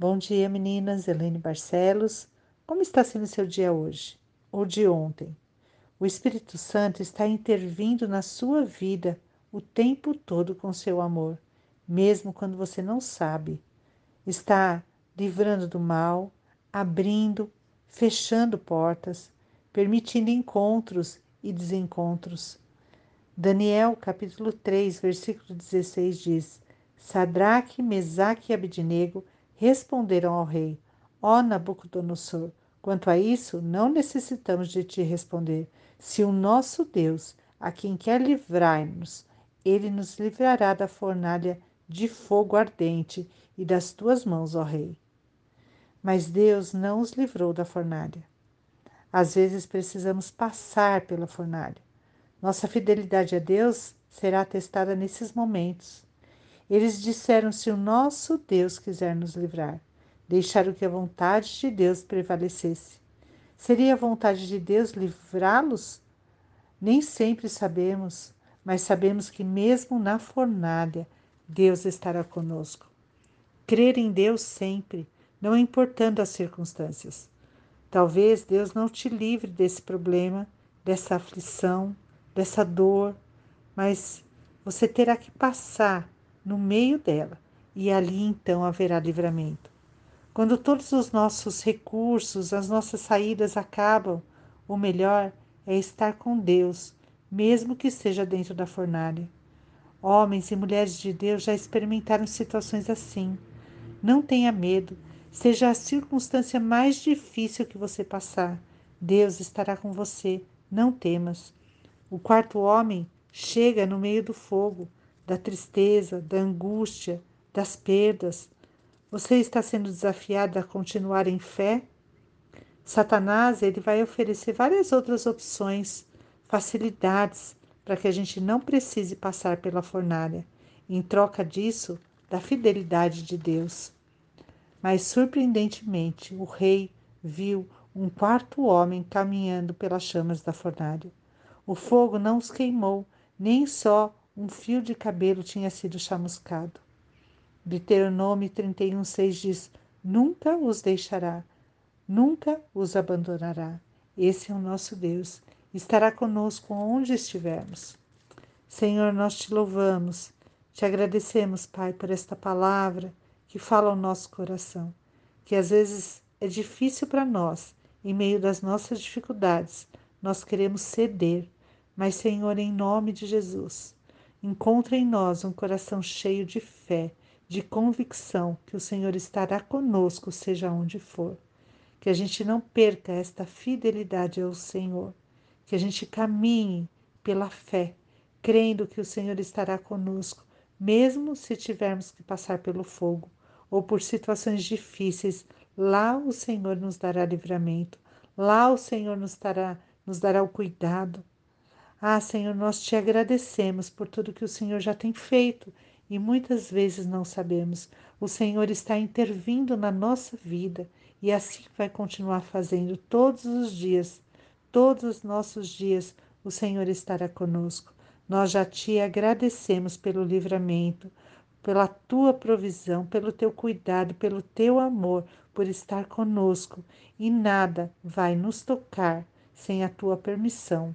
Bom dia, meninas. Helene Barcelos. Como está sendo seu dia hoje? Ou de ontem? O Espírito Santo está intervindo na sua vida o tempo todo com seu amor, mesmo quando você não sabe. Está livrando do mal, abrindo, fechando portas, permitindo encontros e desencontros. Daniel, capítulo 3, versículo 16 diz: Sadraque, Mesaque e Abidnego responderam ao rei: Ó Nabucodonosor, quanto a isso, não necessitamos de te responder. Se o nosso Deus, a quem quer livrar-nos, ele nos livrará da fornalha de fogo ardente e das tuas mãos, ó rei. Mas Deus não os livrou da fornalha. Às vezes precisamos passar pela fornalha. Nossa fidelidade a Deus será testada nesses momentos. Eles disseram: se o nosso Deus quiser nos livrar, deixaram que a vontade de Deus prevalecesse. Seria a vontade de Deus livrá-los? Nem sempre sabemos, mas sabemos que mesmo na fornalha, Deus estará conosco. Crer em Deus sempre, não importando as circunstâncias. Talvez Deus não te livre desse problema, dessa aflição, dessa dor, mas você terá que passar no meio dela, e ali então haverá livramento. Quando todos os nossos recursos, as nossas saídas acabam, o melhor é estar com Deus, mesmo que seja dentro da fornalha. Homens e mulheres de Deus já experimentaram situações assim. Não tenha medo, seja a circunstância mais difícil que você passar, Deus estará com você, não temas. O quarto homem chega no meio do fogo, da tristeza, da angústia, das perdas. Você está sendo desafiado a continuar em fé? Satanás ele vai oferecer várias outras opções, facilidades para que a gente não precise passar pela fornalha. Em troca disso, da fidelidade de Deus. Mas surpreendentemente, o rei viu um quarto homem caminhando pelas chamas da fornalha. O fogo não os queimou, nem só um fio de cabelo tinha sido chamuscado. Deuteronômio 31,6 diz: Nunca os deixará, nunca os abandonará. Esse é o nosso Deus, estará conosco onde estivermos. Senhor, nós te louvamos, te agradecemos, Pai, por esta palavra que fala ao nosso coração, que às vezes é difícil para nós, em meio das nossas dificuldades, nós queremos ceder, mas, Senhor, em nome de Jesus, Encontre em nós um coração cheio de fé, de convicção que o Senhor estará conosco, seja onde for. Que a gente não perca esta fidelidade ao Senhor, que a gente caminhe pela fé, crendo que o Senhor estará conosco, mesmo se tivermos que passar pelo fogo ou por situações difíceis. Lá o Senhor nos dará livramento, lá o Senhor nos dará, nos dará o cuidado, ah, Senhor, nós te agradecemos por tudo que o Senhor já tem feito e muitas vezes não sabemos. O Senhor está intervindo na nossa vida e assim vai continuar fazendo todos os dias. Todos os nossos dias o Senhor estará conosco. Nós já te agradecemos pelo livramento, pela tua provisão, pelo teu cuidado, pelo teu amor, por estar conosco e nada vai nos tocar sem a tua permissão